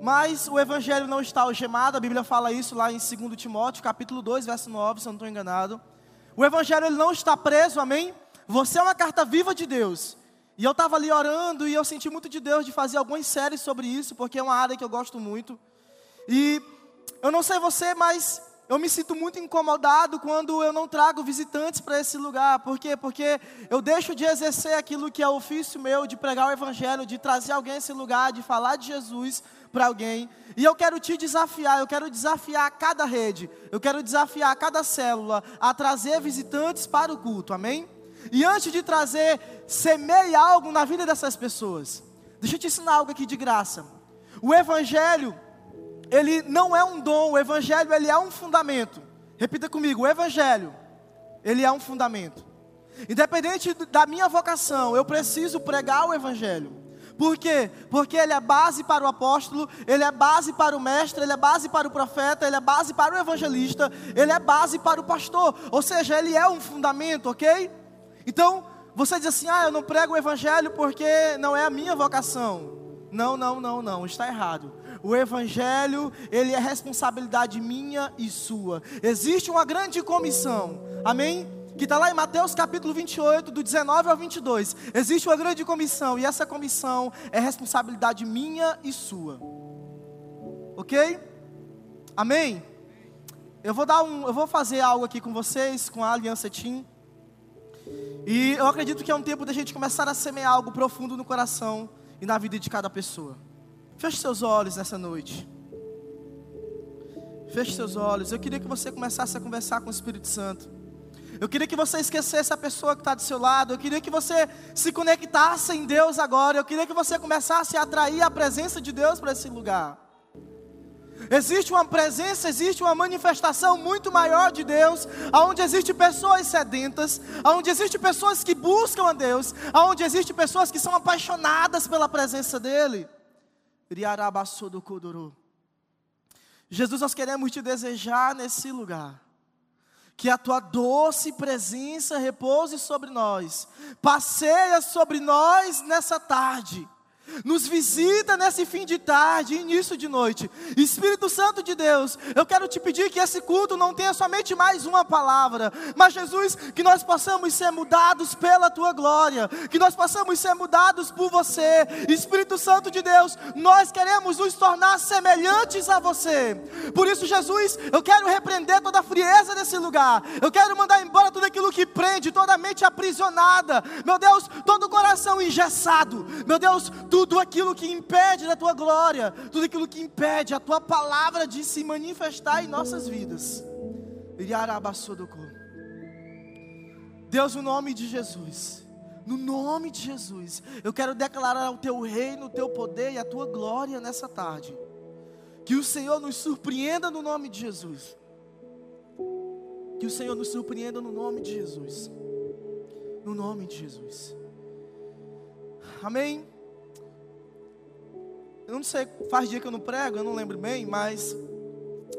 mas o evangelho não está algemado, a Bíblia fala isso lá em 2 Timóteo, capítulo 2, verso 9, se eu não estou enganado. O evangelho ele não está preso, amém? Você é uma carta viva de Deus. E eu estava ali orando e eu senti muito de Deus de fazer algumas séries sobre isso, porque é uma área que eu gosto muito. E eu não sei você, mas eu me sinto muito incomodado quando eu não trago visitantes para esse lugar. Por quê? Porque eu deixo de exercer aquilo que é ofício meu, de pregar o Evangelho, de trazer alguém a esse lugar, de falar de Jesus para alguém. E eu quero te desafiar, eu quero desafiar cada rede, eu quero desafiar cada célula a trazer visitantes para o culto, amém? E antes de trazer, semeie algo na vida dessas pessoas. Deixa eu te ensinar algo aqui de graça. O Evangelho, ele não é um dom, o Evangelho ele é um fundamento. Repita comigo, o Evangelho, ele é um fundamento. Independente da minha vocação, eu preciso pregar o Evangelho. Por quê? Porque ele é base para o apóstolo, ele é base para o mestre, ele é base para o profeta, ele é base para o evangelista, ele é base para o pastor. Ou seja, ele é um fundamento, ok? Então, você diz assim: ah, eu não prego o evangelho porque não é a minha vocação. Não, não, não, não, está errado. O evangelho, ele é responsabilidade minha e sua. Existe uma grande comissão. Amém? que está lá em Mateus capítulo 28, do 19 ao 22. Existe uma grande comissão, e essa comissão é responsabilidade minha e sua. Ok? Amém? Eu vou dar um, eu vou fazer algo aqui com vocês, com a Aliança Team. E eu acredito que é um tempo da gente começar a semear algo profundo no coração e na vida de cada pessoa. Feche seus olhos nessa noite. Feche seus olhos. Eu queria que você começasse a conversar com o Espírito Santo. Eu queria que você esquecesse a pessoa que está do seu lado. Eu queria que você se conectasse em Deus agora. Eu queria que você começasse a atrair a presença de Deus para esse lugar. Existe uma presença, existe uma manifestação muito maior de Deus, aonde existe pessoas sedentas, aonde existe pessoas que buscam a Deus, aonde existe pessoas que são apaixonadas pela presença dele. Jesus, nós queremos te desejar nesse lugar. Que a tua doce presença repouse sobre nós, passeia sobre nós nessa tarde nos visita nesse fim de tarde, início de noite. Espírito Santo de Deus, eu quero te pedir que esse culto não tenha somente mais uma palavra, mas Jesus, que nós possamos ser mudados pela tua glória, que nós possamos ser mudados por você. Espírito Santo de Deus, nós queremos nos tornar semelhantes a você. Por isso, Jesus, eu quero repreender toda a frieza desse lugar. Eu quero mandar embora tudo aquilo que prende, toda a mente aprisionada. Meu Deus, todo o coração engessado. Meu Deus, tudo aquilo que impede da tua glória, tudo aquilo que impede a tua palavra de se manifestar em nossas vidas. Deus, no nome de Jesus, no nome de Jesus, eu quero declarar o teu reino, o teu poder e a tua glória nessa tarde. Que o Senhor nos surpreenda no nome de Jesus. Que o Senhor nos surpreenda no nome de Jesus. No nome de Jesus. Amém. Eu não sei, faz dia que eu não prego, eu não lembro bem, mas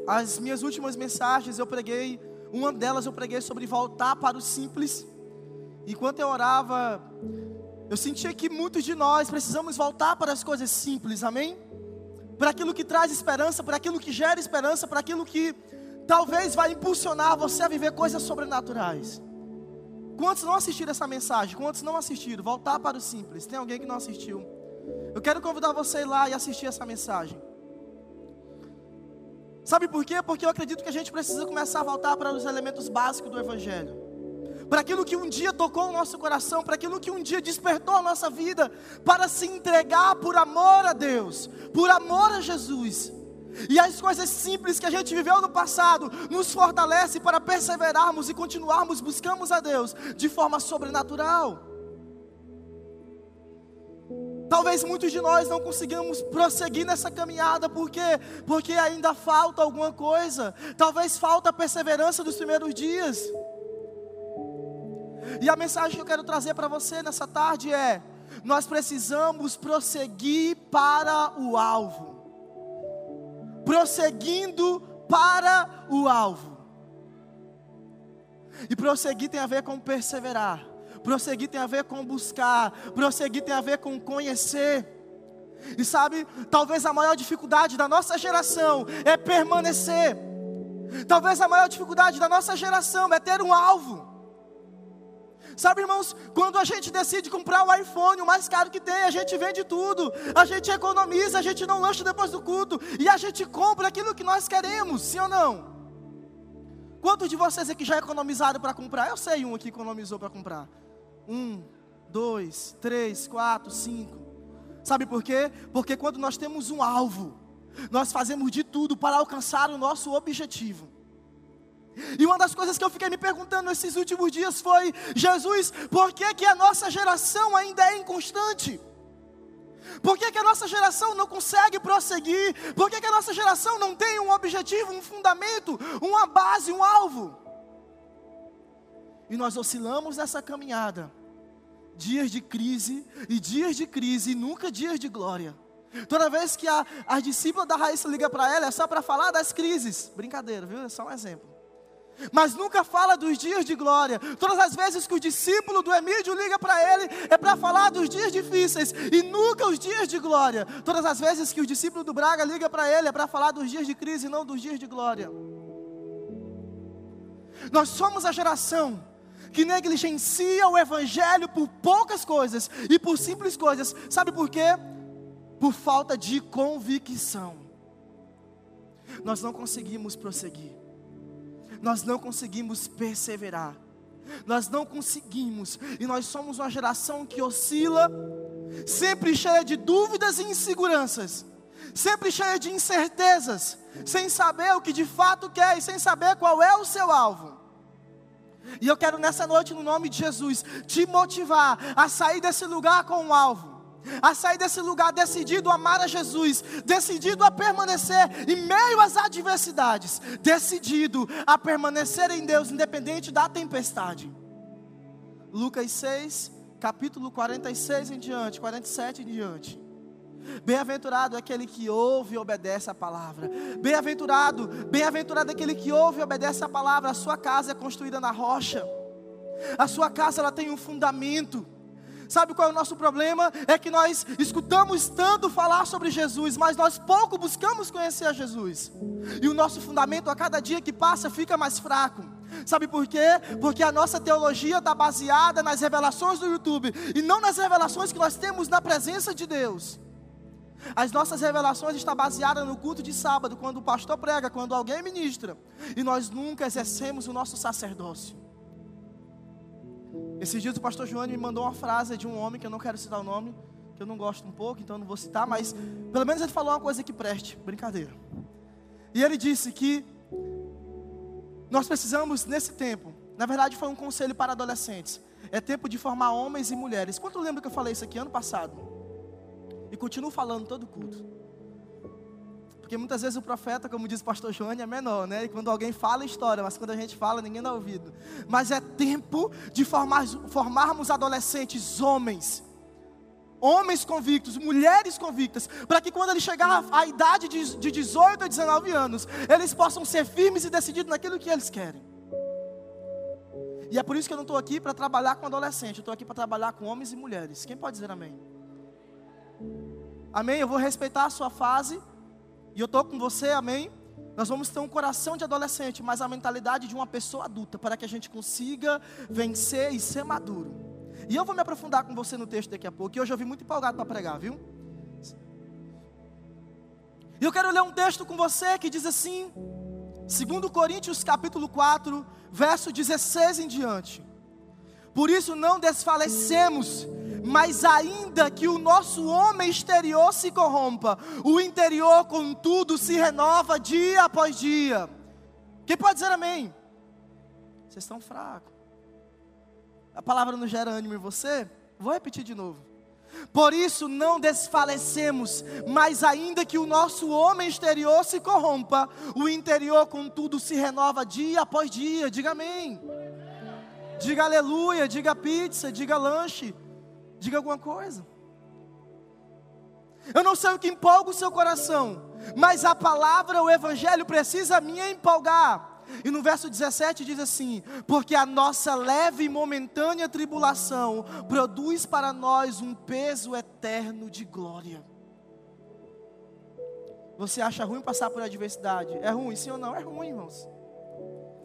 as minhas últimas mensagens eu preguei, uma delas eu preguei sobre voltar para o simples. Enquanto eu orava, eu sentia que muitos de nós precisamos voltar para as coisas simples, amém? Para aquilo que traz esperança, para aquilo que gera esperança, para aquilo que talvez vai impulsionar você a viver coisas sobrenaturais. Quantos não assistiram essa mensagem? Quantos não assistiram? Voltar para o simples. Tem alguém que não assistiu? Eu quero convidar você a ir lá e assistir essa mensagem. Sabe por quê? Porque eu acredito que a gente precisa começar a voltar para os elementos básicos do Evangelho. Para aquilo que um dia tocou o nosso coração, para aquilo que um dia despertou a nossa vida, para se entregar por amor a Deus, por amor a Jesus. E as coisas simples que a gente viveu no passado nos fortalece para perseverarmos e continuarmos buscamos a Deus de forma sobrenatural. Talvez muitos de nós não consigamos prosseguir nessa caminhada, por quê? Porque ainda falta alguma coisa. Talvez falta a perseverança dos primeiros dias. E a mensagem que eu quero trazer para você nessa tarde é: nós precisamos prosseguir para o alvo. Prosseguindo para o alvo. E prosseguir tem a ver com perseverar. Prosseguir tem a ver com buscar, prosseguir tem a ver com conhecer. E sabe, talvez a maior dificuldade da nossa geração é permanecer. Talvez a maior dificuldade da nossa geração é ter um alvo. Sabe, irmãos, quando a gente decide comprar o iPhone, o mais caro que tem, a gente vende tudo, a gente economiza, a gente não lancha depois do culto, e a gente compra aquilo que nós queremos, sim ou não? Quantos de vocês aqui já economizaram para comprar? Eu sei um aqui economizou para comprar. Um, dois, três, quatro, cinco. Sabe por quê? Porque quando nós temos um alvo, nós fazemos de tudo para alcançar o nosso objetivo. E uma das coisas que eu fiquei me perguntando nesses últimos dias foi: Jesus, por que, que a nossa geração ainda é inconstante? Por que, que a nossa geração não consegue prosseguir? Por que, que a nossa geração não tem um objetivo, um fundamento, uma base, um alvo? E nós oscilamos nessa caminhada, dias de crise e dias de crise, e nunca dias de glória. Toda vez que a, a discípula da Raíssa liga para ela, é só para falar das crises. Brincadeira, viu? É só um exemplo mas nunca fala dos dias de glória. Todas as vezes que o discípulo do Emílio liga para ele, é para falar dos dias difíceis e nunca os dias de glória. Todas as vezes que o discípulo do Braga liga para ele, é para falar dos dias de crise e não dos dias de glória. Nós somos a geração que negligencia o evangelho por poucas coisas e por simples coisas. Sabe por quê? Por falta de convicção. Nós não conseguimos prosseguir nós não conseguimos perseverar. Nós não conseguimos, e nós somos uma geração que oscila, sempre cheia de dúvidas e inseguranças, sempre cheia de incertezas, sem saber o que de fato quer e sem saber qual é o seu alvo. E eu quero nessa noite, no nome de Jesus, te motivar a sair desse lugar com um alvo a sair desse lugar decidido a amar a Jesus, decidido a permanecer em meio às adversidades, decidido a permanecer em Deus, independente da tempestade. Lucas 6, capítulo 46 em diante, 47 em diante. Bem-aventurado é aquele que ouve e obedece a palavra. Bem-aventurado, bem-aventurado é aquele que ouve e obedece a palavra. A sua casa é construída na rocha. A sua casa ela tem um fundamento. Sabe qual é o nosso problema? É que nós escutamos tanto falar sobre Jesus, mas nós pouco buscamos conhecer a Jesus. E o nosso fundamento a cada dia que passa fica mais fraco. Sabe por quê? Porque a nossa teologia está baseada nas revelações do YouTube e não nas revelações que nós temos na presença de Deus. As nossas revelações estão baseadas no culto de sábado, quando o pastor prega, quando alguém ministra, e nós nunca exercemos o nosso sacerdócio. Esses dias o pastor João me mandou uma frase de um homem que eu não quero citar o nome, que eu não gosto um pouco, então não vou citar, mas pelo menos ele falou uma coisa que preste, brincadeira. E ele disse que nós precisamos nesse tempo, na verdade foi um conselho para adolescentes, é tempo de formar homens e mulheres. Quanto lembra que eu falei isso aqui ano passado? E continuo falando todo culto. Porque muitas vezes o profeta, como diz o pastor Joane, é menor, né? E quando alguém fala, história, mas quando a gente fala, ninguém dá ouvido. Mas é tempo de formar, formarmos adolescentes, homens, homens convictos, mulheres convictas, para que quando ele chegar à idade de, de 18 a 19 anos, eles possam ser firmes e decididos naquilo que eles querem. E é por isso que eu não estou aqui para trabalhar com adolescente, eu estou aqui para trabalhar com homens e mulheres. Quem pode dizer amém? Amém? Eu vou respeitar a sua fase, e eu estou com você, amém? Nós vamos ter um coração de adolescente, mas a mentalidade de uma pessoa adulta, para que a gente consiga vencer e ser maduro. E eu vou me aprofundar com você no texto daqui a pouco, e hoje eu vim muito empolgado para pregar, viu? E eu quero ler um texto com você que diz assim, 2 Coríntios capítulo 4, verso 16 em diante. Por isso não desfalecemos, mas ainda que o nosso homem exterior se corrompa, o interior, contudo, se renova dia após dia. Quem pode dizer amém? Vocês estão fracos. A palavra não gera ânimo em você? Vou repetir de novo. Por isso não desfalecemos, mas ainda que o nosso homem exterior se corrompa, o interior, contudo, se renova dia após dia. Diga amém. Diga aleluia, diga pizza, diga lanche. Diga alguma coisa. Eu não sei o que empolga o seu coração, mas a palavra, o evangelho precisa me empolgar. E no verso 17 diz assim: Porque a nossa leve e momentânea tribulação produz para nós um peso eterno de glória. Você acha ruim passar por adversidade? É ruim, sim ou não? É ruim, irmãos.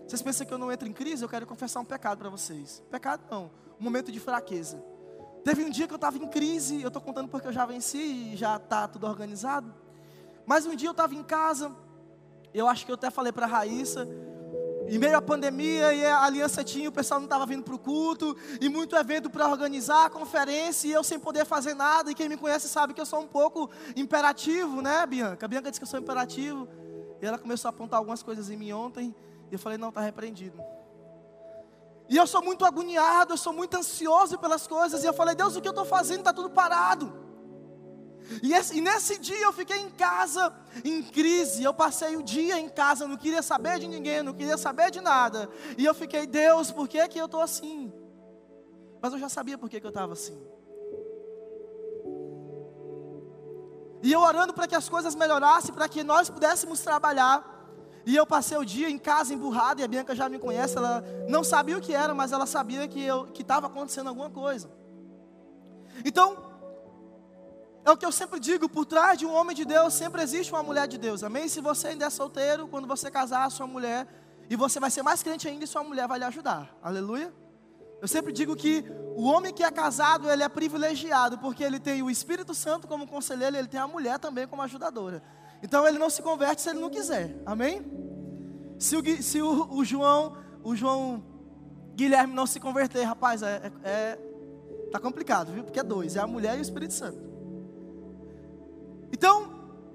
Vocês pensam que eu não entro em crise? Eu quero confessar um pecado para vocês. Pecado não, um momento de fraqueza. Teve um dia que eu estava em crise, eu estou contando porque eu já venci e já está tudo organizado. Mas um dia eu estava em casa, eu acho que eu até falei para a Raíssa, em meio à pandemia e a aliança tinha, o pessoal não estava vindo para o culto, e muito evento para organizar, conferência, e eu sem poder fazer nada, e quem me conhece sabe que eu sou um pouco imperativo, né, Bianca? A Bianca disse que eu sou imperativo, e ela começou a apontar algumas coisas em mim ontem, e eu falei, não, está repreendido. E eu sou muito agoniado, eu sou muito ansioso pelas coisas, e eu falei, Deus, o que eu estou fazendo está tudo parado. E, esse, e, nesse dia eu fiquei em casa, em crise. Eu passei o dia em casa, não queria saber de ninguém, não queria saber de nada. E eu fiquei, Deus, por que, que eu estou assim? Mas eu já sabia por que, que eu estava assim. E eu orando para que as coisas melhorassem, para que nós pudéssemos trabalhar. E eu passei o dia em casa emburrado, e a Bianca já me conhece, ela não sabia o que era, mas ela sabia que estava acontecendo alguma coisa. Então, é o que eu sempre digo, por trás de um homem de Deus sempre existe uma mulher de Deus, amém? Se você ainda é solteiro, quando você casar, sua mulher, e você vai ser mais crente ainda, e sua mulher vai lhe ajudar, aleluia? Eu sempre digo que o homem que é casado, ele é privilegiado, porque ele tem o Espírito Santo como conselheiro, ele tem a mulher também como ajudadora. Então ele não se converte se ele não quiser, amém? Se o, se o, o João, o João Guilherme não se converter, rapaz, é, é, é tá complicado, viu? Porque é dois, é a mulher e o Espírito Santo. Então,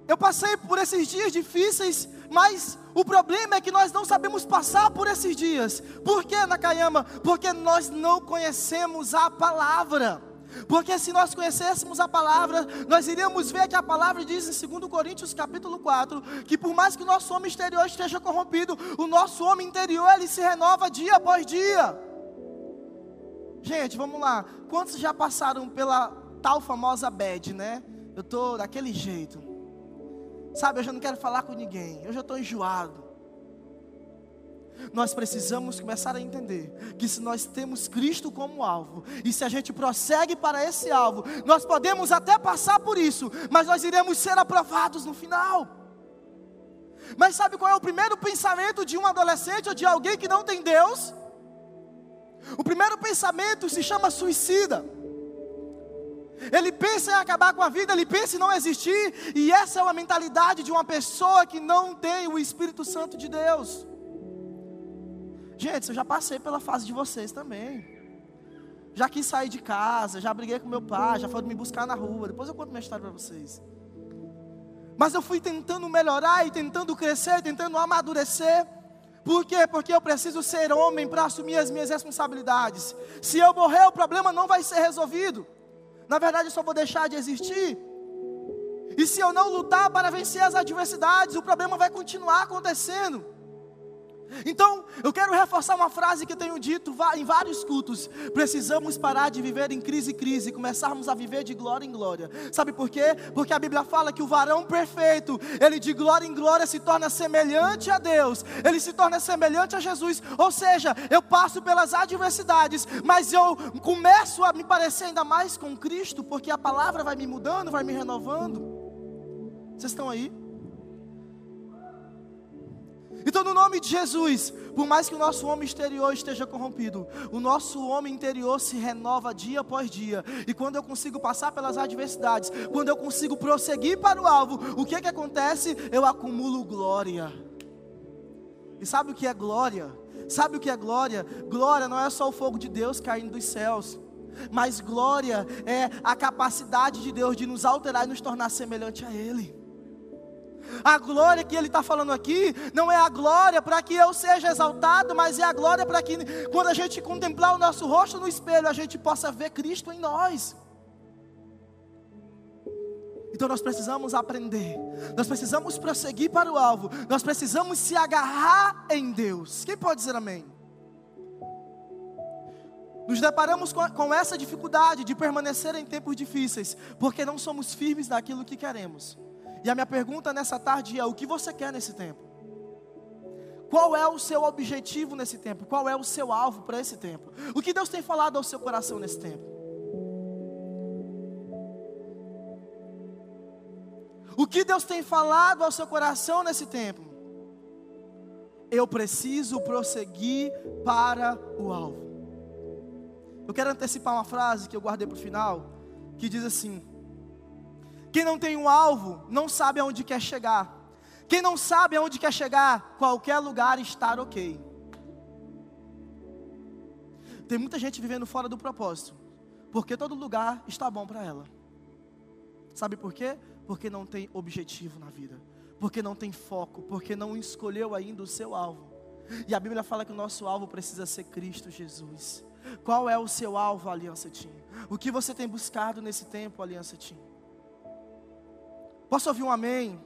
eu passei por esses dias difíceis, mas o problema é que nós não sabemos passar por esses dias. Por que, Nakayama? Porque nós não conhecemos a palavra. Porque se nós conhecêssemos a palavra, nós iríamos ver que a palavra diz em 2 Coríntios capítulo 4, que por mais que o nosso homem exterior esteja corrompido, o nosso homem interior ele se renova dia após dia. Gente, vamos lá. Quantos já passaram pela tal famosa bad, né? eu estou daquele jeito. Sabe, eu já não quero falar com ninguém, eu já estou enjoado. Nós precisamos começar a entender que se nós temos Cristo como alvo, e se a gente prossegue para esse alvo, nós podemos até passar por isso, mas nós iremos ser aprovados no final. Mas sabe qual é o primeiro pensamento de um adolescente ou de alguém que não tem Deus? O primeiro pensamento se chama suicida. Ele pensa em acabar com a vida, ele pensa em não existir, e essa é uma mentalidade de uma pessoa que não tem o Espírito Santo de Deus. Gente, eu já passei pela fase de vocês também. Já quis sair de casa, já briguei com meu pai, já foram me buscar na rua. Depois eu conto minha história para vocês. Mas eu fui tentando melhorar e tentando crescer, tentando amadurecer. Por quê? Porque eu preciso ser homem para assumir as minhas responsabilidades. Se eu morrer, o problema não vai ser resolvido. Na verdade, eu só vou deixar de existir. E se eu não lutar para vencer as adversidades, o problema vai continuar acontecendo. Então, eu quero reforçar uma frase que eu tenho dito em vários cultos. Precisamos parar de viver em crise em crise e começarmos a viver de glória em glória. Sabe por quê? Porque a Bíblia fala que o varão perfeito, ele de glória em glória se torna semelhante a Deus. Ele se torna semelhante a Jesus. Ou seja, eu passo pelas adversidades, mas eu começo a me parecer ainda mais com Cristo, porque a palavra vai me mudando, vai me renovando. Vocês estão aí? Então, no nome de Jesus, por mais que o nosso homem exterior esteja corrompido, o nosso homem interior se renova dia após dia. E quando eu consigo passar pelas adversidades, quando eu consigo prosseguir para o alvo, o que é que acontece? Eu acumulo glória. E sabe o que é glória? Sabe o que é glória? Glória não é só o fogo de Deus caindo dos céus. Mas glória é a capacidade de Deus de nos alterar e nos tornar semelhante a Ele. A glória que ele está falando aqui não é a glória para que eu seja exaltado, mas é a glória para que quando a gente contemplar o nosso rosto no espelho, a gente possa ver Cristo em nós. Então nós precisamos aprender, nós precisamos prosseguir para o alvo, nós precisamos se agarrar em Deus. Quem pode dizer amém? Nos deparamos com, com essa dificuldade de permanecer em tempos difíceis, porque não somos firmes naquilo que queremos. E a minha pergunta nessa tarde é: o que você quer nesse tempo? Qual é o seu objetivo nesse tempo? Qual é o seu alvo para esse tempo? O que Deus tem falado ao seu coração nesse tempo? O que Deus tem falado ao seu coração nesse tempo? Eu preciso prosseguir para o alvo. Eu quero antecipar uma frase que eu guardei para o final, que diz assim: Quem não tem um alvo, não sabe aonde quer chegar. Quem não sabe aonde quer chegar, qualquer lugar estar ok. Tem muita gente vivendo fora do propósito, porque todo lugar está bom para ela. Sabe por quê? Porque não tem objetivo na vida, porque não tem foco, porque não escolheu ainda o seu alvo. E a Bíblia fala que o nosso alvo precisa ser Cristo Jesus. Qual é o seu alvo, Aliança Team? O que você tem buscado nesse tempo, Aliança Team? Posso ouvir um amém?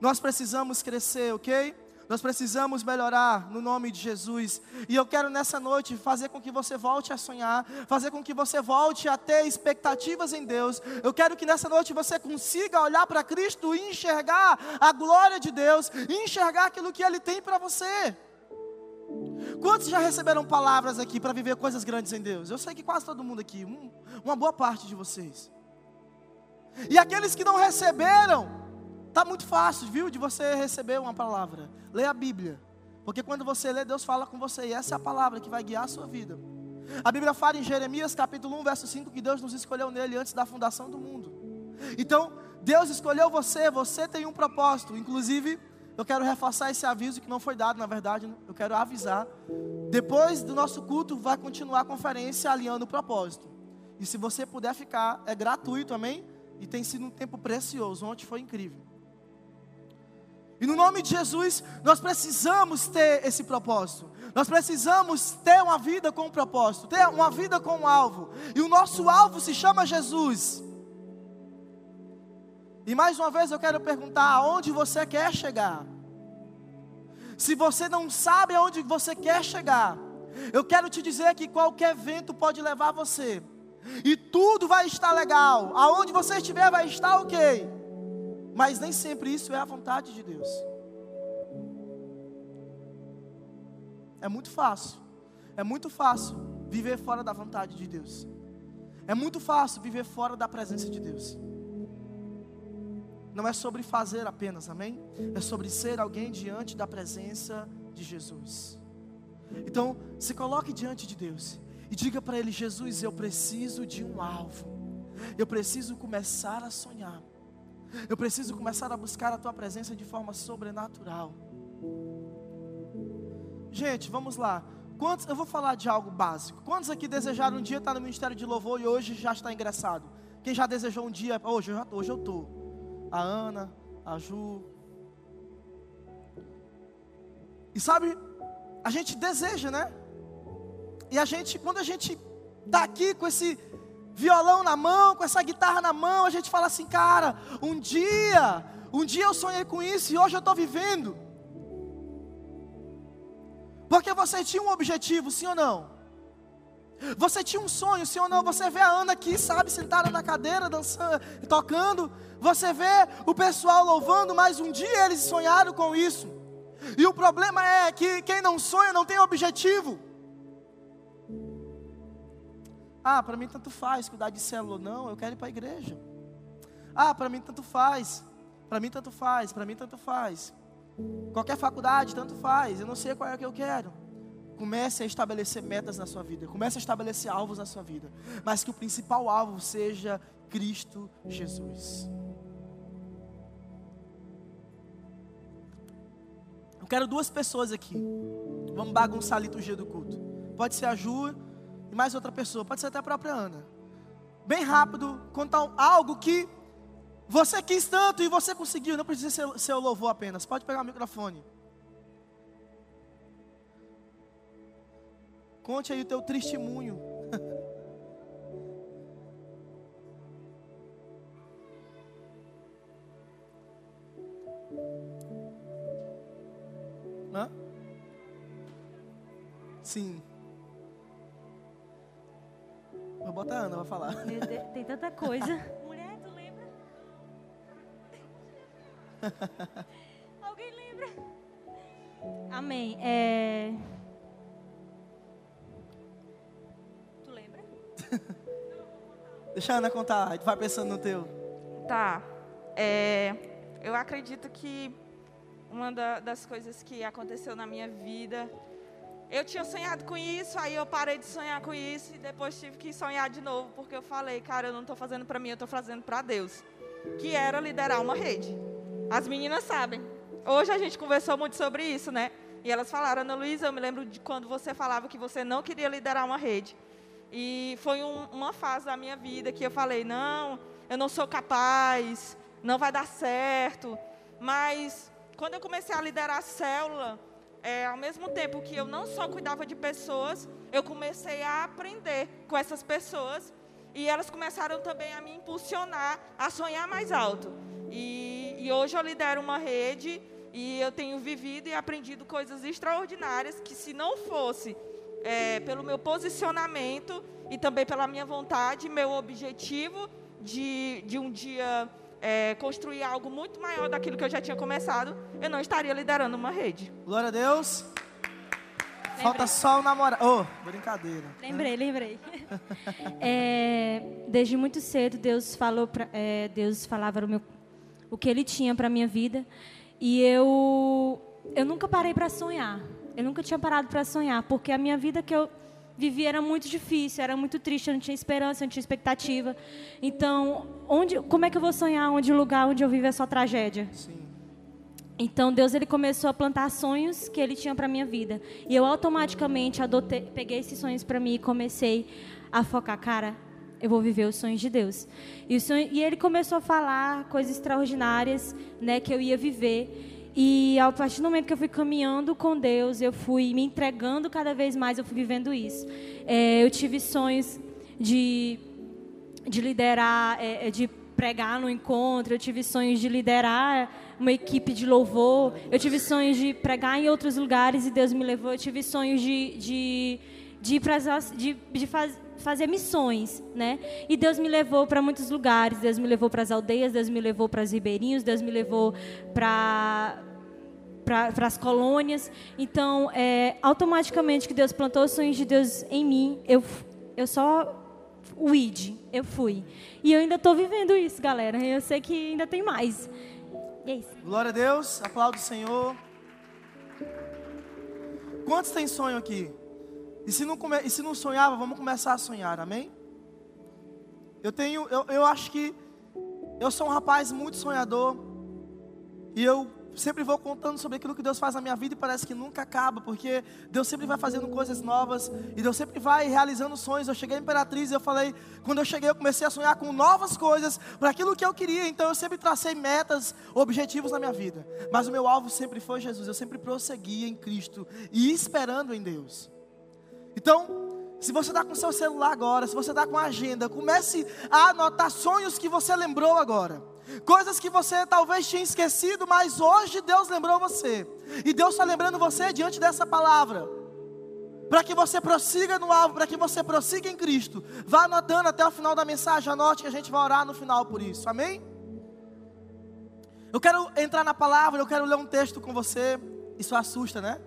Nós precisamos crescer, ok? Nós precisamos melhorar no nome de Jesus. E eu quero nessa noite fazer com que você volte a sonhar, fazer com que você volte a ter expectativas em Deus. Eu quero que nessa noite você consiga olhar para Cristo e enxergar a glória de Deus, enxergar aquilo que Ele tem para você. Quantos já receberam palavras aqui para viver coisas grandes em Deus? Eu sei que quase todo mundo aqui, um, uma boa parte de vocês. E aqueles que não receberam, Tá muito fácil, viu, de você receber uma palavra. Leia a Bíblia. Porque quando você lê, Deus fala com você. E essa é a palavra que vai guiar a sua vida. A Bíblia fala em Jeremias capítulo 1, verso 5, que Deus nos escolheu nele antes da fundação do mundo. Então, Deus escolheu você, você tem um propósito. Inclusive, eu quero reforçar esse aviso que não foi dado, na verdade, eu quero avisar. Depois do nosso culto, vai continuar a conferência alinhando o propósito. E se você puder ficar, é gratuito, amém? E tem sido um tempo precioso. Ontem foi incrível. E no nome de Jesus, nós precisamos ter esse propósito. Nós precisamos ter uma vida com um propósito, ter uma vida com um alvo. E o nosso alvo se chama Jesus. E mais uma vez eu quero perguntar: aonde você quer chegar? Se você não sabe aonde você quer chegar, eu quero te dizer que qualquer vento pode levar você, e tudo vai estar legal. Aonde você estiver, vai estar ok. Mas nem sempre isso é a vontade de Deus. É muito fácil. É muito fácil viver fora da vontade de Deus. É muito fácil viver fora da presença de Deus. Não é sobre fazer apenas, amém? É sobre ser alguém diante da presença de Jesus. Então, se coloque diante de Deus e diga para Ele: Jesus, eu preciso de um alvo. Eu preciso começar a sonhar. Eu preciso começar a buscar a tua presença de forma sobrenatural. Gente, vamos lá. Quantos, eu vou falar de algo básico. Quantos aqui desejaram um dia estar no Ministério de Louvor e hoje já está ingressado? Quem já desejou um dia? Hoje, hoje eu estou. A Ana, a Ju. E sabe, a gente deseja, né? E a gente, quando a gente está aqui com esse violão na mão, com essa guitarra na mão, a gente fala assim, cara, um dia, um dia eu sonhei com isso e hoje eu estou vivendo. Porque você tinha um objetivo, sim ou não? Você tinha um sonho, sim ou não? Você vê a Ana aqui, sabe, sentada na cadeira, dançando, tocando. Você vê o pessoal louvando, mas um dia eles sonharam com isso. E o problema é que quem não sonha não tem objetivo. Ah, para mim tanto faz cuidar de célula não, eu quero ir para a igreja. Ah, para mim tanto faz. Para mim tanto faz, para mim tanto faz. Qualquer faculdade, tanto faz. Eu não sei qual é que eu quero. Comece a estabelecer metas na sua vida. Comece a estabelecer alvos na sua vida. Mas que o principal alvo seja Cristo Jesus. Eu quero duas pessoas aqui. Vamos bagunçar a liturgia do culto. Pode ser a Ju e mais outra pessoa, pode ser até a própria Ana. Bem rápido, contar algo que você quis tanto e você conseguiu, não precisa ser, ser o louvor apenas. Pode pegar o microfone. Conte aí o teu testemunho. Sim. Vou botar a Ana, vai falar. Meu Deus, tem tanta coisa. Mulher, tu lembra? Alguém lembra? Amém. É... Tu lembra? Deixa a Ana contar, vai pensando no teu. Tá. É, eu acredito que uma da, das coisas que aconteceu na minha vida, eu tinha sonhado com isso, aí eu parei de sonhar com isso e depois tive que sonhar de novo, porque eu falei, cara, eu não estou fazendo para mim, eu estou fazendo para Deus, que era liderar uma rede. As meninas sabem. Hoje a gente conversou muito sobre isso, né? E elas falaram, Ana Luísa, eu me lembro de quando você falava que você não queria liderar uma rede. E foi um, uma fase da minha vida que eu falei, não, eu não sou capaz, não vai dar certo. Mas quando eu comecei a liderar a célula, é, ao mesmo tempo que eu não só cuidava de pessoas, eu comecei a aprender com essas pessoas e elas começaram também a me impulsionar a sonhar mais alto. E, e hoje eu lidero uma rede e eu tenho vivido e aprendido coisas extraordinárias que, se não fosse é, pelo meu posicionamento e também pela minha vontade, meu objetivo de, de um dia é, construir algo muito maior daquilo que eu já tinha começado, eu não estaria liderando uma rede. Glória a Deus. Lembrei. Falta só o namorado. Oh, brincadeira. Lembrei, lembrei. É, desde muito cedo Deus falou pra, é, Deus falava o, meu, o que Ele tinha para minha vida e eu eu nunca parei para sonhar. Eu nunca tinha parado para sonhar porque a minha vida que eu vivia era muito difícil, era muito triste, eu não tinha esperança, eu não tinha expectativa. Então, onde, como é que eu vou sonhar onde o lugar onde eu vivo é só tragédia? Sim. Então Deus ele começou a plantar sonhos que ele tinha para minha vida. E eu automaticamente adotei, peguei esses sonhos para mim e comecei a focar, cara, eu vou viver os sonhos de Deus. E, sonho, e ele começou a falar coisas extraordinárias, né, que eu ia viver. E a partir do momento que eu fui caminhando com Deus, eu fui me entregando cada vez mais, eu fui vivendo isso. É, eu tive sonhos de, de liderar, é, é, de pregar no encontro, eu tive sonhos de liderar uma equipe de louvor, eu tive sonhos de pregar em outros lugares e Deus me levou, eu tive sonhos de, de, de ir de, de faz, fazer missões, né? E Deus me levou para muitos lugares, Deus me levou para as aldeias, Deus me levou para os ribeirinhos, Deus me levou para para as colônias. Então, é, automaticamente que Deus plantou os sonhos de Deus em mim, eu, eu só o id, eu fui. E eu ainda estou vivendo isso, galera. Eu sei que ainda tem mais. E é isso. Glória a Deus, aplaudo o Senhor. Quantos tem sonho aqui? E se, não come... e se não sonhava, vamos começar a sonhar, amém? Eu tenho, eu, eu acho que eu sou um rapaz muito sonhador. E eu sempre vou contando sobre aquilo que Deus faz na minha vida e parece que nunca acaba, porque Deus sempre vai fazendo coisas novas e Deus sempre vai realizando sonhos. Eu cheguei à Imperatriz e eu falei, quando eu cheguei, eu comecei a sonhar com novas coisas para aquilo que eu queria. Então eu sempre tracei metas, objetivos na minha vida, mas o meu alvo sempre foi Jesus. Eu sempre prosseguia em Cristo e esperando em Deus. Então, se você está com seu celular agora, se você está com a agenda, comece a anotar sonhos que você lembrou agora. Coisas que você talvez tinha esquecido, mas hoje Deus lembrou você. E Deus está lembrando você diante dessa palavra. Para que você prossiga no alvo, para que você prossiga em Cristo. Vá anotando até o final da mensagem, anote que a gente vai orar no final por isso. Amém? Eu quero entrar na palavra, eu quero ler um texto com você. Isso assusta, né?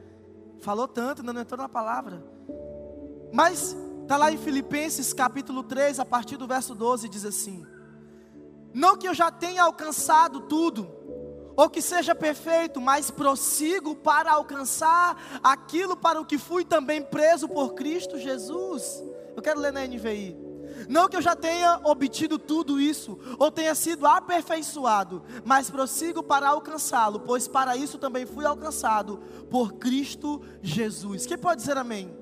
Falou tanto, ainda não entrou na palavra. Mas está lá em Filipenses capítulo 3, a partir do verso 12, diz assim: Não que eu já tenha alcançado tudo, ou que seja perfeito, mas prossigo para alcançar aquilo para o que fui também preso por Cristo Jesus. Eu quero ler na NVI. Não que eu já tenha obtido tudo isso, ou tenha sido aperfeiçoado, mas prossigo para alcançá-lo, pois para isso também fui alcançado por Cristo Jesus. Quem pode dizer amém?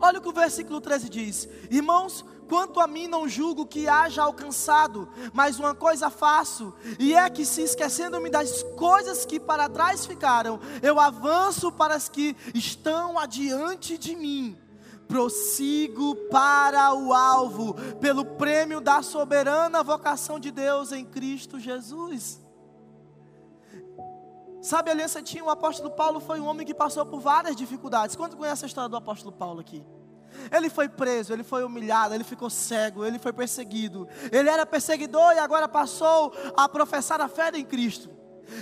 Olha o que o versículo 13 diz: Irmãos, quanto a mim não julgo que haja alcançado, mas uma coisa faço, e é que se esquecendo-me das coisas que para trás ficaram, eu avanço para as que estão adiante de mim. Prossigo para o alvo, pelo prêmio da soberana vocação de Deus em Cristo Jesus. Sabe, aliança tinha, o apóstolo Paulo foi um homem que passou por várias dificuldades. Quanto conhece a história do apóstolo Paulo aqui? Ele foi preso, ele foi humilhado, ele ficou cego, ele foi perseguido. Ele era perseguidor e agora passou a professar a fé em Cristo.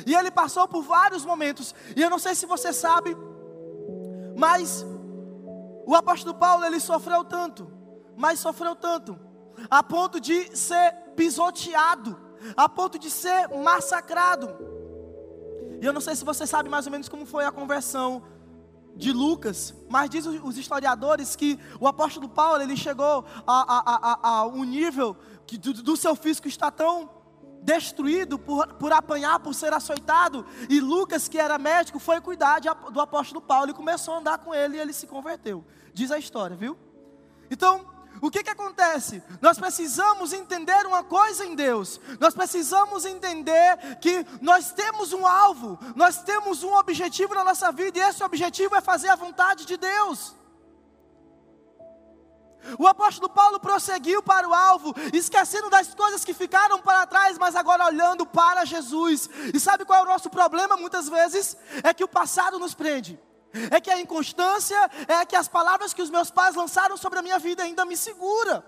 E ele passou por vários momentos. E eu não sei se você sabe, mas o apóstolo Paulo ele sofreu tanto, mas sofreu tanto, a ponto de ser pisoteado a ponto de ser massacrado. E eu não sei se você sabe mais ou menos como foi a conversão de Lucas, mas diz os historiadores que o apóstolo Paulo ele chegou a, a, a, a um nível que do, do seu físico está tão destruído por, por apanhar, por ser açoitado. E Lucas, que era médico, foi cuidar de, do apóstolo Paulo e começou a andar com ele e ele se converteu. Diz a história, viu? Então, o que, que acontece? Nós precisamos entender uma coisa em Deus. Nós precisamos entender que nós temos um alvo, nós temos um objetivo na nossa vida, e esse objetivo é fazer a vontade de Deus. O apóstolo Paulo prosseguiu para o alvo, esquecendo das coisas que ficaram para trás, mas agora olhando para Jesus. E sabe qual é o nosso problema muitas vezes? É que o passado nos prende. É que a inconstância, é que as palavras que os meus pais lançaram sobre a minha vida ainda me segura.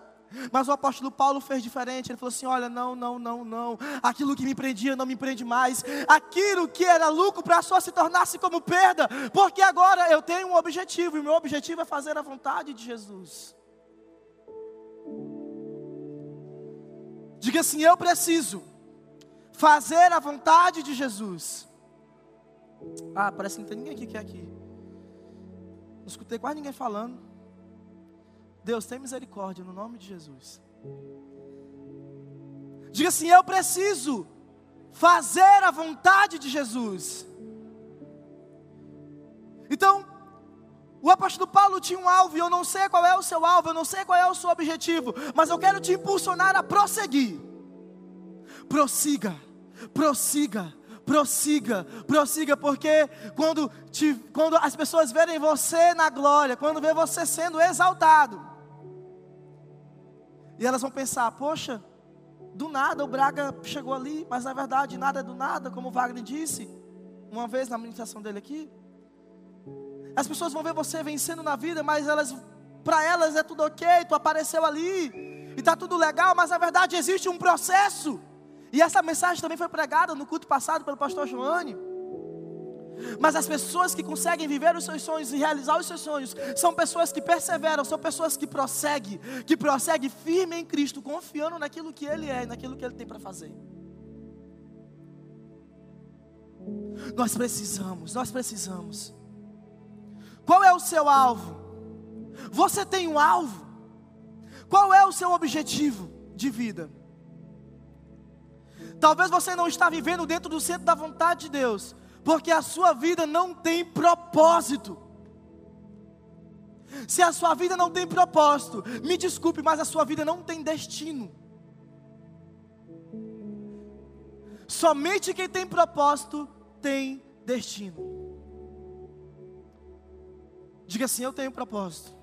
Mas o apóstolo Paulo fez diferente. Ele falou assim: Olha, não, não, não, não. Aquilo que me prendia não me prende mais. Aquilo que era lucro para só se tornasse como perda. Porque agora eu tenho um objetivo. E o meu objetivo é fazer a vontade de Jesus. Diga assim: Eu preciso fazer a vontade de Jesus. Ah, parece que não tem ninguém aqui que é aqui. Não escutei quase ninguém falando. Deus, tem misericórdia no nome de Jesus. Diga assim: Eu preciso fazer a vontade de Jesus. Então, o apóstolo Paulo tinha um alvo, e eu não sei qual é o seu alvo, eu não sei qual é o seu objetivo, mas eu quero te impulsionar a prosseguir. Prossiga, prossiga, prossiga, prossiga, porque quando, te, quando as pessoas verem você na glória, quando vê você sendo exaltado, e elas vão pensar: poxa, do nada o Braga chegou ali, mas na verdade nada é do nada, como o Wagner disse uma vez na ministração dele aqui. As pessoas vão ver você vencendo na vida, mas elas, para elas é tudo ok, tu apareceu ali e está tudo legal, mas na verdade existe um processo. E essa mensagem também foi pregada no culto passado pelo pastor Joane. Mas as pessoas que conseguem viver os seus sonhos e realizar os seus sonhos são pessoas que perseveram, são pessoas que prosseguem, que prosseguem firme em Cristo, confiando naquilo que Ele é e naquilo que Ele tem para fazer. Nós precisamos, nós precisamos. Qual é o seu alvo? Você tem um alvo? Qual é o seu objetivo de vida? Talvez você não está vivendo dentro do centro da vontade de Deus, porque a sua vida não tem propósito. Se a sua vida não tem propósito, me desculpe, mas a sua vida não tem destino. Somente quem tem propósito tem destino. Diga assim: Eu tenho propósito.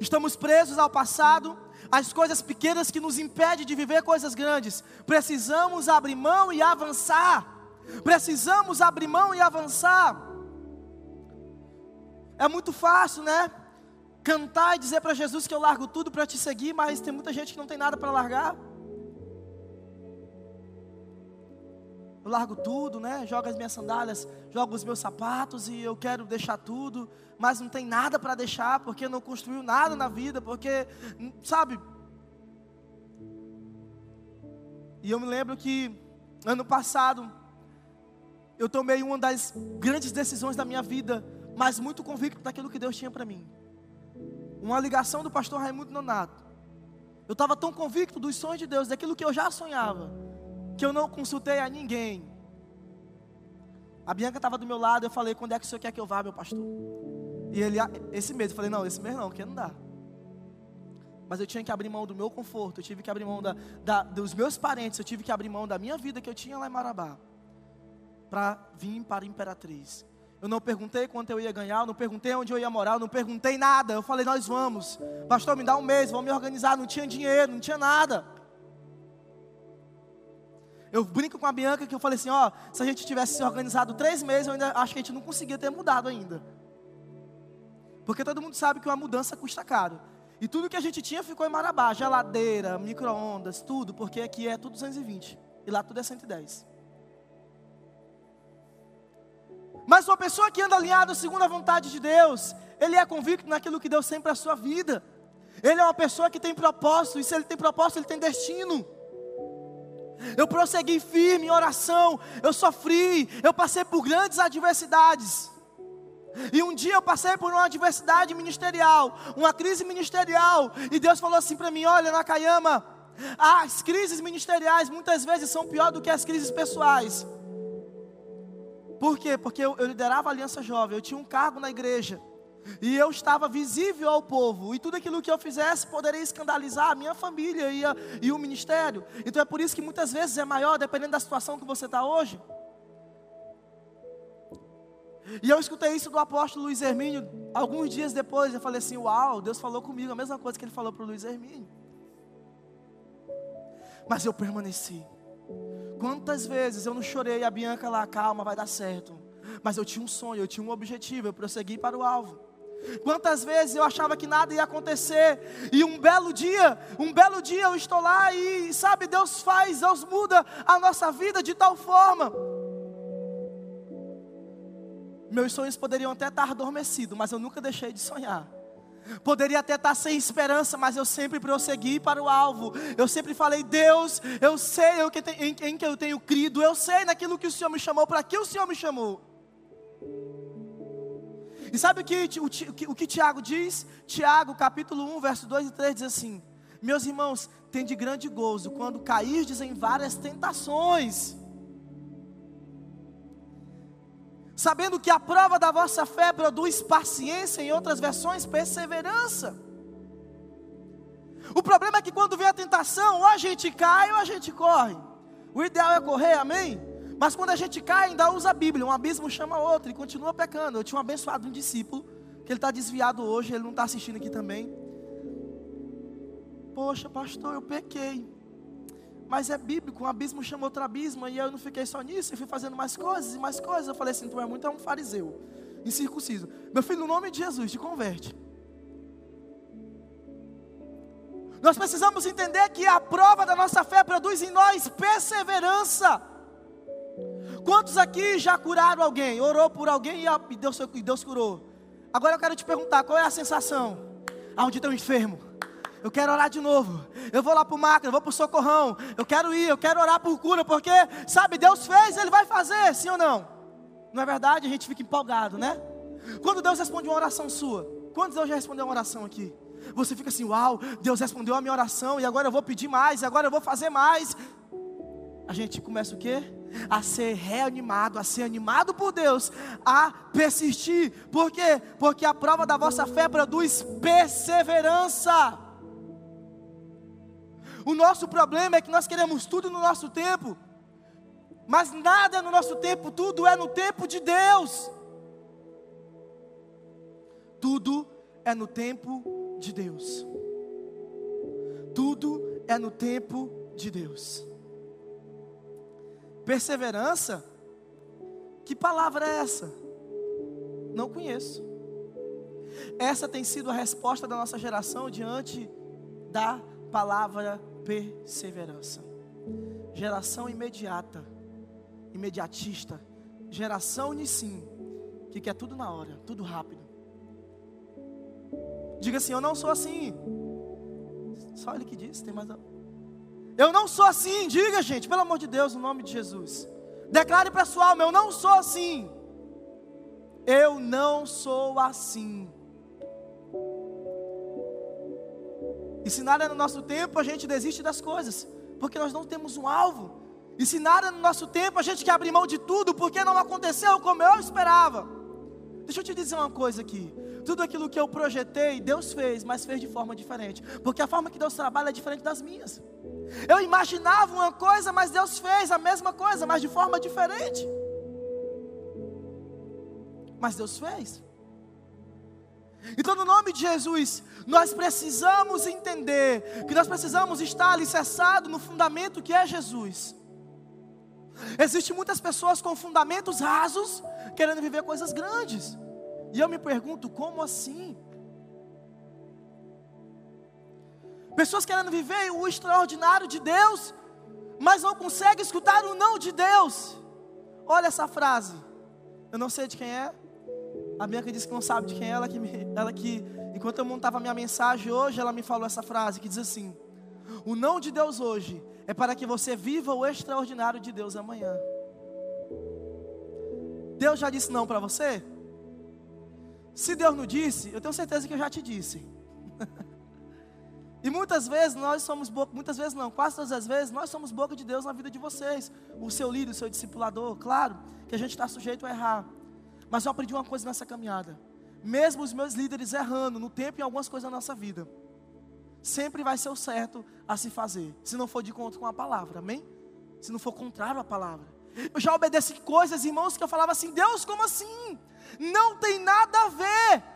Estamos presos ao passado, às coisas pequenas que nos impedem de viver coisas grandes. Precisamos abrir mão e avançar. Precisamos abrir mão e avançar. É muito fácil, né? Cantar e dizer para Jesus que eu largo tudo para te seguir, mas tem muita gente que não tem nada para largar. Eu largo tudo, né? Jogo as minhas sandálias, jogo os meus sapatos e eu quero deixar tudo, mas não tem nada para deixar porque não construiu nada na vida, porque, sabe? E eu me lembro que ano passado eu tomei uma das grandes decisões da minha vida, mas muito convicto daquilo que Deus tinha para mim. Uma ligação do pastor Raimundo Nonato. Eu estava tão convicto dos sonhos de Deus, daquilo que eu já sonhava que eu não consultei a ninguém. A Bianca estava do meu lado, eu falei, quando é que o senhor quer que eu vá, meu pastor? E ele, ah, esse mês, eu falei, não, esse mês não, que não dá. Mas eu tinha que abrir mão do meu conforto, eu tive que abrir mão da, da, dos meus parentes, eu tive que abrir mão da minha vida que eu tinha lá em Marabá, para vir para a Imperatriz. Eu não perguntei quanto eu ia ganhar, eu não perguntei onde eu ia morar, eu não perguntei nada. Eu falei, nós vamos. Pastor, me dá um mês, vamos me organizar. Não tinha dinheiro, não tinha nada. Eu brinco com a Bianca que eu falei assim, ó, se a gente tivesse se organizado três meses, eu ainda acho que a gente não conseguia ter mudado ainda. Porque todo mundo sabe que uma mudança custa caro. E tudo que a gente tinha ficou em Marabá, geladeira, micro-ondas, tudo, porque aqui é tudo 220 e lá tudo é 110. Mas uma pessoa que anda alinhada segundo a vontade de Deus, ele é convicto naquilo que Deus tem para a sua vida. Ele é uma pessoa que tem propósito, e se ele tem propósito, ele tem destino. Eu prossegui firme em oração, eu sofri, eu passei por grandes adversidades. E um dia eu passei por uma adversidade ministerial, uma crise ministerial, e Deus falou assim para mim: Olha, Nakayama, as crises ministeriais muitas vezes são pior do que as crises pessoais. Por quê? Porque eu, eu liderava a Aliança Jovem, eu tinha um cargo na igreja. E eu estava visível ao povo, e tudo aquilo que eu fizesse poderia escandalizar a minha família e, a, e o ministério. Então é por isso que muitas vezes é maior, dependendo da situação que você está hoje. E eu escutei isso do apóstolo Luiz Hermínio alguns dias depois. Eu falei assim: Uau, Deus falou comigo a mesma coisa que ele falou para o Luiz Hermínio. Mas eu permaneci. Quantas vezes eu não chorei a Bianca lá, calma, vai dar certo. Mas eu tinha um sonho, eu tinha um objetivo, eu prossegui para o alvo. Quantas vezes eu achava que nada ia acontecer, e um belo dia, um belo dia eu estou lá e, sabe, Deus faz, Deus muda a nossa vida de tal forma. Meus sonhos poderiam até estar adormecidos, mas eu nunca deixei de sonhar. Poderia até estar sem esperança, mas eu sempre prossegui para o alvo. Eu sempre falei, Deus, eu sei em, em que eu tenho crido, eu sei naquilo que o Senhor me chamou, para que o Senhor me chamou. E sabe o que, o, o, o que Tiago diz? Tiago, capítulo 1, verso 2 e 3 diz assim: Meus irmãos, tem de grande gozo quando cairdes em várias tentações sabendo que a prova da vossa fé produz paciência, em outras versões, perseverança. O problema é que quando vem a tentação, ou a gente cai ou a gente corre. O ideal é correr, amém? Mas quando a gente cai, ainda usa a Bíblia, um abismo chama outro e continua pecando. Eu tinha um abençoado um discípulo, que ele está desviado hoje, ele não está assistindo aqui também. Poxa, pastor, eu pequei. Mas é bíblico, um abismo chama outro abismo, e eu não fiquei só nisso, eu fui fazendo mais coisas e mais coisas. Eu falei assim: tu é muito é um fariseu, incircunciso. Meu filho, no nome de Jesus, te converte. Nós precisamos entender que a prova da nossa fé produz em nós perseverança. Quantos aqui já curaram alguém? Orou por alguém e Deus, e Deus curou? Agora eu quero te perguntar: qual é a sensação? Aonde tem um enfermo? eu quero orar de novo. Eu vou lá para o macro, eu vou para o socorrão. Eu quero ir, eu quero orar por cura, porque, sabe, Deus fez, Ele vai fazer, sim ou não? Não é verdade? A gente fica empolgado, né? Quando Deus responde uma oração sua, quantos Deus já respondeu uma oração aqui? Você fica assim, uau, Deus respondeu a minha oração e agora eu vou pedir mais, agora eu vou fazer mais. A gente começa o quê? A ser reanimado, a ser animado por Deus, a persistir. Por quê? Porque a prova da vossa fé produz perseverança. O nosso problema é que nós queremos tudo no nosso tempo, mas nada é no nosso tempo, tudo é no tempo de Deus. Tudo é no tempo de Deus. Tudo é no tempo de Deus. Perseverança? Que palavra é essa? Não conheço. Essa tem sido a resposta da nossa geração diante da palavra perseverança. Geração imediata, imediatista, geração Nissim, que quer tudo na hora, tudo rápido. Diga assim: Eu não sou assim. Só ele que disse, tem mais. Eu não sou assim, diga gente, pelo amor de Deus, no nome de Jesus. Declare para sua alma: Eu não sou assim. Eu não sou assim. E se nada é no nosso tempo, a gente desiste das coisas, porque nós não temos um alvo. E se nada é no nosso tempo, a gente quer abrir mão de tudo, porque não aconteceu como eu esperava. Deixa eu te dizer uma coisa aqui. Tudo aquilo que eu projetei, Deus fez, mas fez de forma diferente. Porque a forma que Deus trabalha é diferente das minhas. Eu imaginava uma coisa, mas Deus fez a mesma coisa, mas de forma diferente. Mas Deus fez. Então, no nome de Jesus, nós precisamos entender que nós precisamos estar alicerçados no fundamento que é Jesus. Existem muitas pessoas com fundamentos rasos, querendo viver coisas grandes. E eu me pergunto, como assim? Pessoas querendo viver o extraordinário de Deus, mas não conseguem escutar o não de Deus. Olha essa frase. Eu não sei de quem é, A Bianca disse que não sabe de quem é ela que, me, ela que enquanto eu montava minha mensagem hoje, ela me falou essa frase que diz assim: O não de Deus hoje é para que você viva o extraordinário de Deus amanhã. Deus já disse não para você? Se Deus não disse, eu tenho certeza que eu já te disse. e muitas vezes nós somos boca, muitas vezes não, quase todas as vezes nós somos boca de Deus na vida de vocês. O seu líder, o seu discipulador, claro que a gente está sujeito a errar. Mas eu aprendi uma coisa nessa caminhada. Mesmo os meus líderes errando no tempo em algumas coisas na nossa vida, sempre vai ser o certo a se fazer, se não for de conta com a palavra, amém? Se não for contrário à palavra. Eu já obedeci coisas, irmãos, que eu falava assim: Deus, como assim? Não tem nada a ver.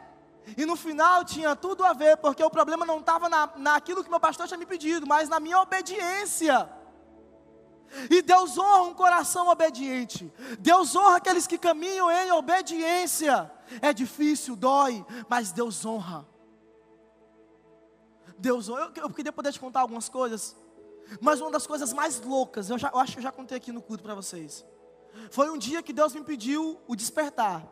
E no final tinha tudo a ver, porque o problema não estava na, naquilo que meu pastor tinha me pedido, mas na minha obediência. E Deus honra um coração obediente. Deus honra aqueles que caminham em obediência. É difícil, dói, mas Deus honra. Deus honra. Eu, eu queria poder te contar algumas coisas. Mas uma das coisas mais loucas, eu, já, eu acho que eu já contei aqui no culto para vocês. Foi um dia que Deus me pediu o despertar.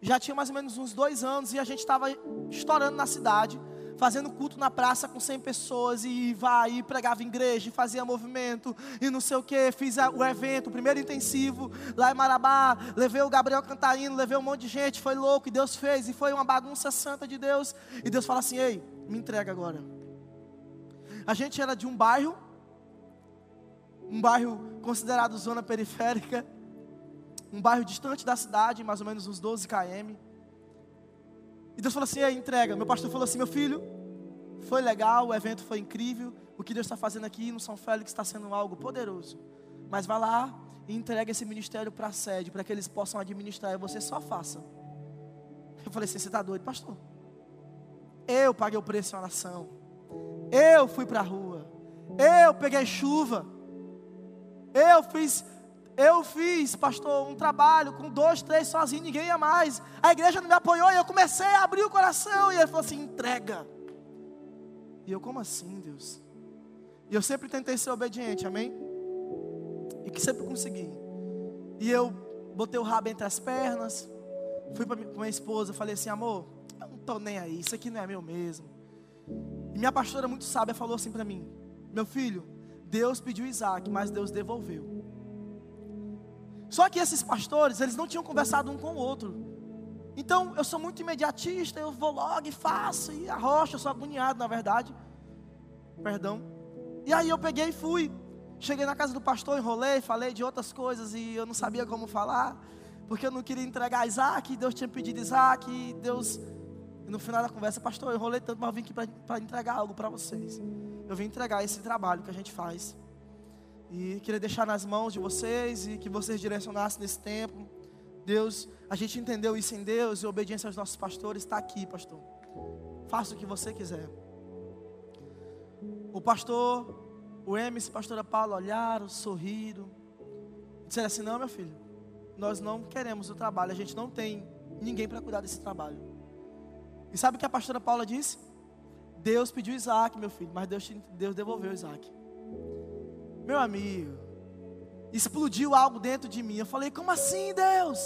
Já tinha mais ou menos uns dois anos e a gente estava estourando na cidade fazendo culto na praça com 100 pessoas e vai e pregava em igreja, e fazia movimento e não sei o que, fiz o evento, o primeiro intensivo lá em Marabá, levei o Gabriel Cantarino, levei um monte de gente, foi louco e Deus fez e foi uma bagunça santa de Deus. E Deus fala assim: "Ei, me entrega agora". A gente era de um bairro um bairro considerado zona periférica, um bairro distante da cidade, mais ou menos uns 12 km. E Deus falou assim: entrega. Meu pastor falou assim: meu filho, foi legal, o evento foi incrível. O que Deus está fazendo aqui no São Félix está sendo algo poderoso. Mas vá lá e entrega esse ministério para a sede, para que eles possam administrar. E você só faça. Eu falei assim: você está doido, pastor? Eu paguei o preço em oração. Eu fui para a rua. Eu peguei chuva. Eu fiz eu fiz, pastor, um trabalho com dois, três sozinho, ninguém ia mais. A igreja não me apoiou e eu comecei a abrir o coração. E ele falou assim: entrega. E eu, como assim, Deus? E eu sempre tentei ser obediente, amém? E que sempre consegui. E eu botei o rabo entre as pernas, fui para minha esposa, falei assim: amor, eu não estou nem aí, isso aqui não é meu mesmo. E minha pastora, muito sábia, falou assim para mim: meu filho, Deus pediu Isaac, mas Deus devolveu. Só que esses pastores, eles não tinham conversado um com o outro. Então, eu sou muito imediatista, eu vou logo e faço, e arrocho, eu sou agoniado, na verdade. Perdão. E aí eu peguei e fui. Cheguei na casa do pastor, enrolei, falei de outras coisas e eu não sabia como falar, porque eu não queria entregar Isaac, Deus tinha pedido Isaac, e Deus. E no final da conversa, pastor, eu enrolei tanto, mas eu vim aqui para entregar algo para vocês. Eu vim entregar esse trabalho que a gente faz. E queria deixar nas mãos de vocês e que vocês direcionassem nesse tempo. Deus, a gente entendeu isso em Deus e obediência aos nossos pastores está aqui, pastor. Faça o que você quiser. O pastor, o Emes e a pastora Paula olharam, sorriram. Disseram assim: Não, meu filho, nós não queremos o trabalho, a gente não tem ninguém para cuidar desse trabalho. E sabe o que a pastora Paula disse? Deus pediu Isaac, meu filho, mas Deus, Deus devolveu Isaac. Meu amigo, explodiu algo dentro de mim. Eu falei, como assim, Deus?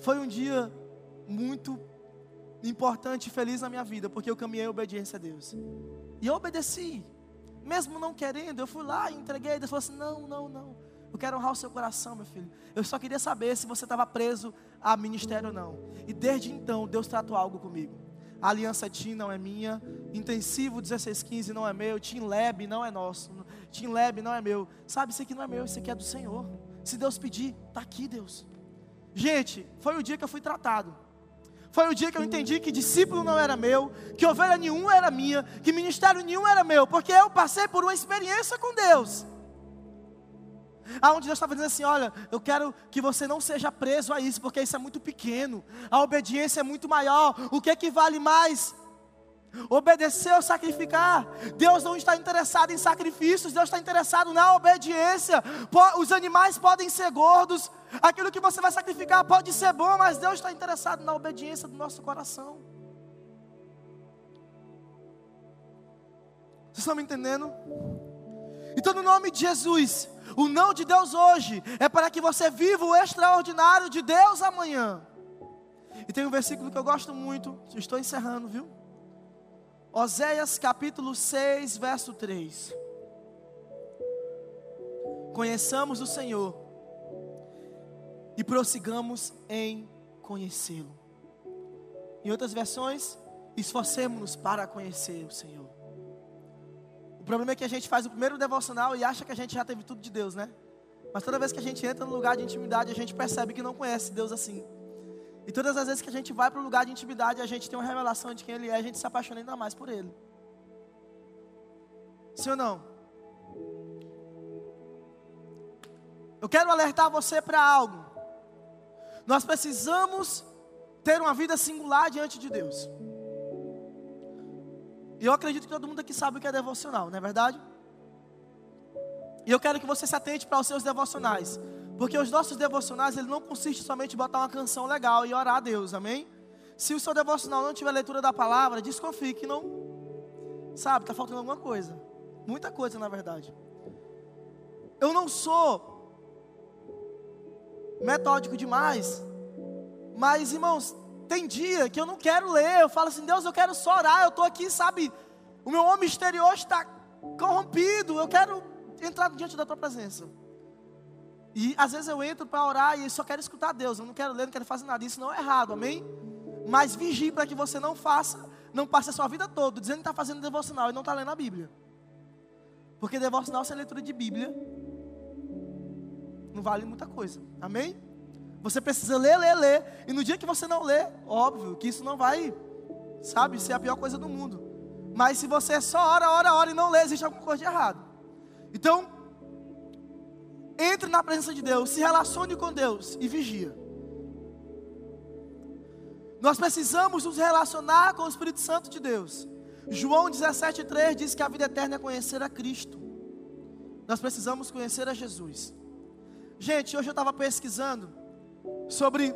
Foi um dia muito importante e feliz na minha vida, porque eu caminhei em obediência a Deus. E eu obedeci, mesmo não querendo, eu fui lá e entreguei. Deus falou assim: não, não, não. Eu quero honrar o seu coração, meu filho. Eu só queria saber se você estava preso a ministério ou não. E desde então, Deus tratou algo comigo. A aliança TIM não é minha. Intensivo 1615 não é meu. Team Lab não é nosso. Team Lab não é meu. Sabe, isso aqui não é meu, isso aqui é do Senhor. Se Deus pedir, está aqui, Deus. Gente, foi o dia que eu fui tratado. Foi o dia que eu entendi que discípulo não era meu, que ovelha nenhuma era minha, que ministério nenhum era meu, porque eu passei por uma experiência com Deus. Aonde Deus estava dizendo assim: olha, eu quero que você não seja preso a isso, porque isso é muito pequeno, a obediência é muito maior. O que é que vale mais? Obedecer ou sacrificar. Deus não está interessado em sacrifícios, Deus está interessado na obediência. Os animais podem ser gordos, aquilo que você vai sacrificar pode ser bom, mas Deus está interessado na obediência do nosso coração. Vocês estão me entendendo? Então, no nome de Jesus, o não de Deus hoje é para que você viva o extraordinário de Deus amanhã. E tem um versículo que eu gosto muito, estou encerrando, viu? Oséias capítulo 6, verso 3. Conheçamos o Senhor e prossigamos em conhecê-lo. Em outras versões, esforcemos-nos para conhecer o Senhor. O problema é que a gente faz o primeiro devocional e acha que a gente já teve tudo de Deus, né? Mas toda vez que a gente entra no lugar de intimidade, a gente percebe que não conhece Deus assim. E todas as vezes que a gente vai para o lugar de intimidade, a gente tem uma revelação de quem Ele é, a gente se apaixona ainda mais por Ele. Sim ou não? Eu quero alertar você para algo. Nós precisamos ter uma vida singular diante de Deus. E eu acredito que todo mundo aqui sabe o que é devocional, não é verdade? E eu quero que você se atente para os seus devocionais. Porque os nossos devocionais, ele não consiste somente em botar uma canção legal e orar a Deus, amém? Se o seu devocional não tiver leitura da palavra, desconfie que não, sabe, está faltando alguma coisa. Muita coisa, na verdade. Eu não sou metódico demais, mas, irmãos, tem dia que eu não quero ler. Eu falo assim, Deus, eu quero só orar. Eu estou aqui, sabe? O meu homem exterior está corrompido. Eu quero entrar diante da tua presença. E às vezes eu entro para orar e só quero escutar Deus. Eu não quero ler, não quero fazer nada. Isso não é errado, amém? Mas vigie para que você não faça, não passe a sua vida toda dizendo que está fazendo devocional e não está lendo a Bíblia. Porque devocional sem leitura de Bíblia não vale muita coisa. Amém? Você precisa ler, ler, ler. E no dia que você não lê, óbvio que isso não vai, sabe, ser a pior coisa do mundo. Mas se você só ora, ora, ora e não lê, existe alguma coisa de errado. Então, entre na presença de Deus, se relacione com Deus e vigia. Nós precisamos nos relacionar com o Espírito Santo de Deus. João 17,3 diz que a vida eterna é conhecer a Cristo. Nós precisamos conhecer a Jesus. Gente, hoje eu estava pesquisando sobre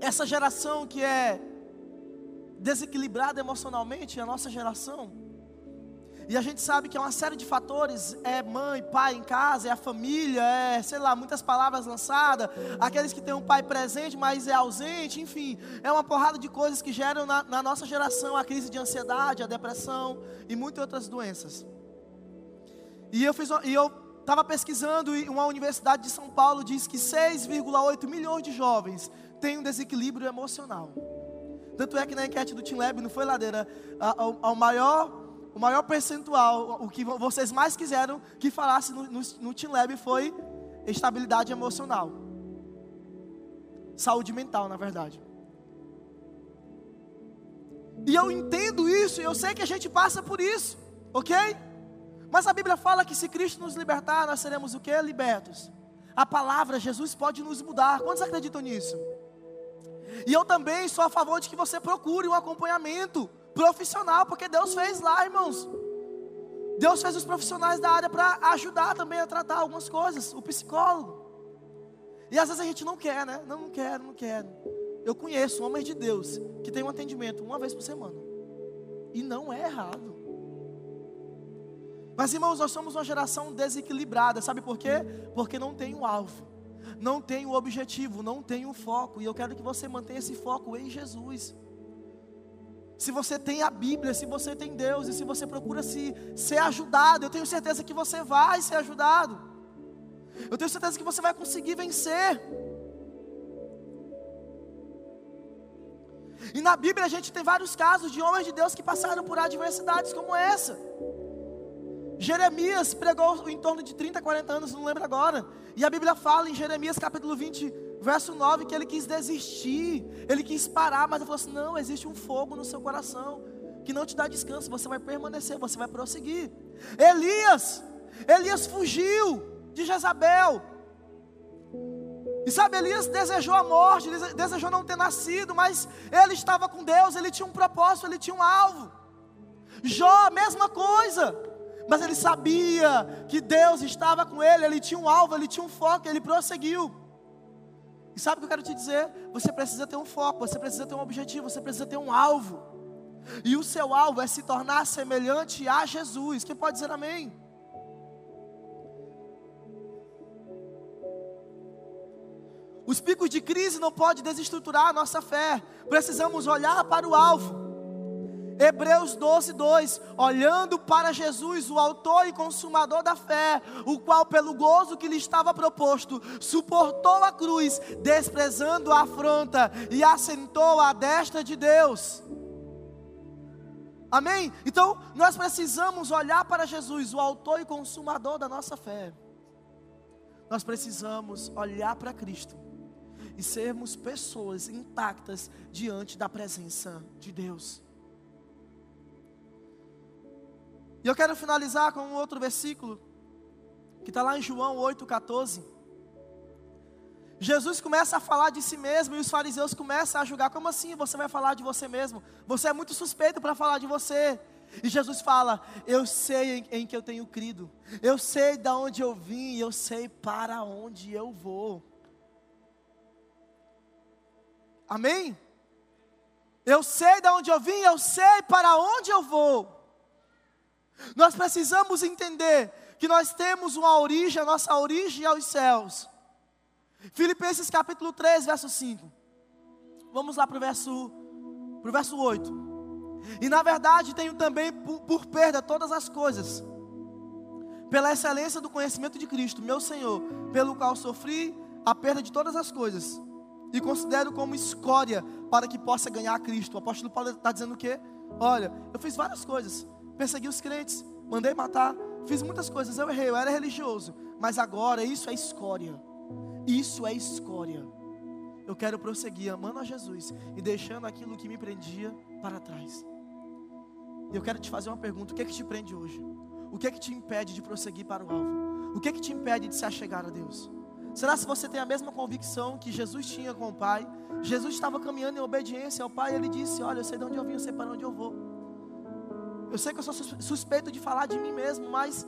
essa geração que é desequilibrada emocionalmente, a nossa geração. E a gente sabe que é uma série de fatores, é mãe, pai em casa, é a família, é, sei lá, muitas palavras lançadas, aqueles que têm um pai presente, mas é ausente, enfim, é uma porrada de coisas que geram na, na nossa geração a crise de ansiedade, a depressão e muitas outras doenças. E eu fiz, e eu estava pesquisando e uma universidade de São Paulo diz que 6,8 milhões de jovens têm um desequilíbrio emocional. Tanto é que na enquete do Team Lab, não foi ladeira, ao maior, o maior percentual, o que vocês mais quiseram que falasse no, no, no Team Lab foi estabilidade emocional. Saúde mental, na verdade. E eu entendo isso, eu sei que a gente passa por isso, ok? Mas a Bíblia fala que se Cristo nos libertar, nós seremos o que? Libertos. A palavra, Jesus pode nos mudar. Quantos acreditam nisso? E eu também sou a favor de que você procure um acompanhamento profissional, porque Deus fez lá, irmãos. Deus fez os profissionais da área para ajudar também a tratar algumas coisas, o psicólogo. E às vezes a gente não quer, né? Não, não quero, não quero. Eu conheço homens de Deus que tem um atendimento uma vez por semana. E não é errado. Mas irmãos, nós somos uma geração desequilibrada, sabe por quê? Porque não tem um alvo, não tem um objetivo, não tem um foco, e eu quero que você mantenha esse foco em Jesus. Se você tem a Bíblia, se você tem Deus, e se você procura se ser ajudado, eu tenho certeza que você vai ser ajudado. Eu tenho certeza que você vai conseguir vencer. E na Bíblia a gente tem vários casos de homens de Deus que passaram por adversidades como essa. Jeremias pregou em torno de 30, 40 anos, não lembro agora. E a Bíblia fala em Jeremias capítulo 20, verso 9, que ele quis desistir, ele quis parar, mas ele falou assim: não, existe um fogo no seu coração que não te dá descanso, você vai permanecer, você vai prosseguir. Elias, Elias fugiu de Jezabel. E sabe, Elias desejou a morte, desejou não ter nascido, mas ele estava com Deus, ele tinha um propósito, ele tinha um alvo. Jó, mesma coisa mas ele sabia que Deus estava com ele, ele tinha um alvo, ele tinha um foco, ele prosseguiu. E sabe o que eu quero te dizer? Você precisa ter um foco, você precisa ter um objetivo, você precisa ter um alvo. E o seu alvo é se tornar semelhante a Jesus. Quem pode dizer amém? Os picos de crise não podem desestruturar a nossa fé. Precisamos olhar para o alvo. Hebreus 12, 2: Olhando para Jesus, o Autor e Consumador da fé, o qual, pelo gozo que lhe estava proposto, suportou a cruz, desprezando a afronta, e assentou à destra de Deus. Amém? Então, nós precisamos olhar para Jesus, o Autor e Consumador da nossa fé. Nós precisamos olhar para Cristo e sermos pessoas intactas diante da presença de Deus. E eu quero finalizar com um outro versículo, que está lá em João 8,14. Jesus começa a falar de si mesmo e os fariseus começam a julgar: como assim você vai falar de você mesmo? Você é muito suspeito para falar de você. E Jesus fala: Eu sei em, em, que eu tenho crido, eu sei de onde eu vim, eu sei para onde eu vou. Amém? Eu sei de onde eu vim, eu sei para onde eu vou. Nós precisamos entender que nós temos uma origem, a nossa origem é aos céus. Filipenses capítulo 3, verso 5. Vamos lá para o verso, pro verso 8. E na verdade tenho também por, por perda todas as coisas, pela excelência do conhecimento de Cristo, meu Senhor, pelo qual sofri a perda de todas as coisas, e considero como escória para que possa ganhar Cristo. O apóstolo Paulo está dizendo o quê? Olha, eu fiz várias coisas, persegui os crentes, mandei matar, fiz muitas coisas, eu errei, eu era religioso, mas agora isso é escória. Isso é escória. Eu quero prosseguir amando a Jesus e deixando aquilo que me prendia para trás. E eu quero te fazer uma pergunta: o que é que te prende hoje? O que é que te impede de prosseguir para o alvo? O que é que te impede de se achegar a Deus? Será se você tem a mesma convicção que Jesus tinha com o Pai? Jesus estava caminhando em obediência ao Pai, e ele disse: Olha, eu sei de onde eu vim, eu sei para onde eu vou. Eu sei que eu sou suspeito de falar de mim mesmo, mas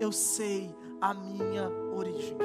eu sei a minha origem.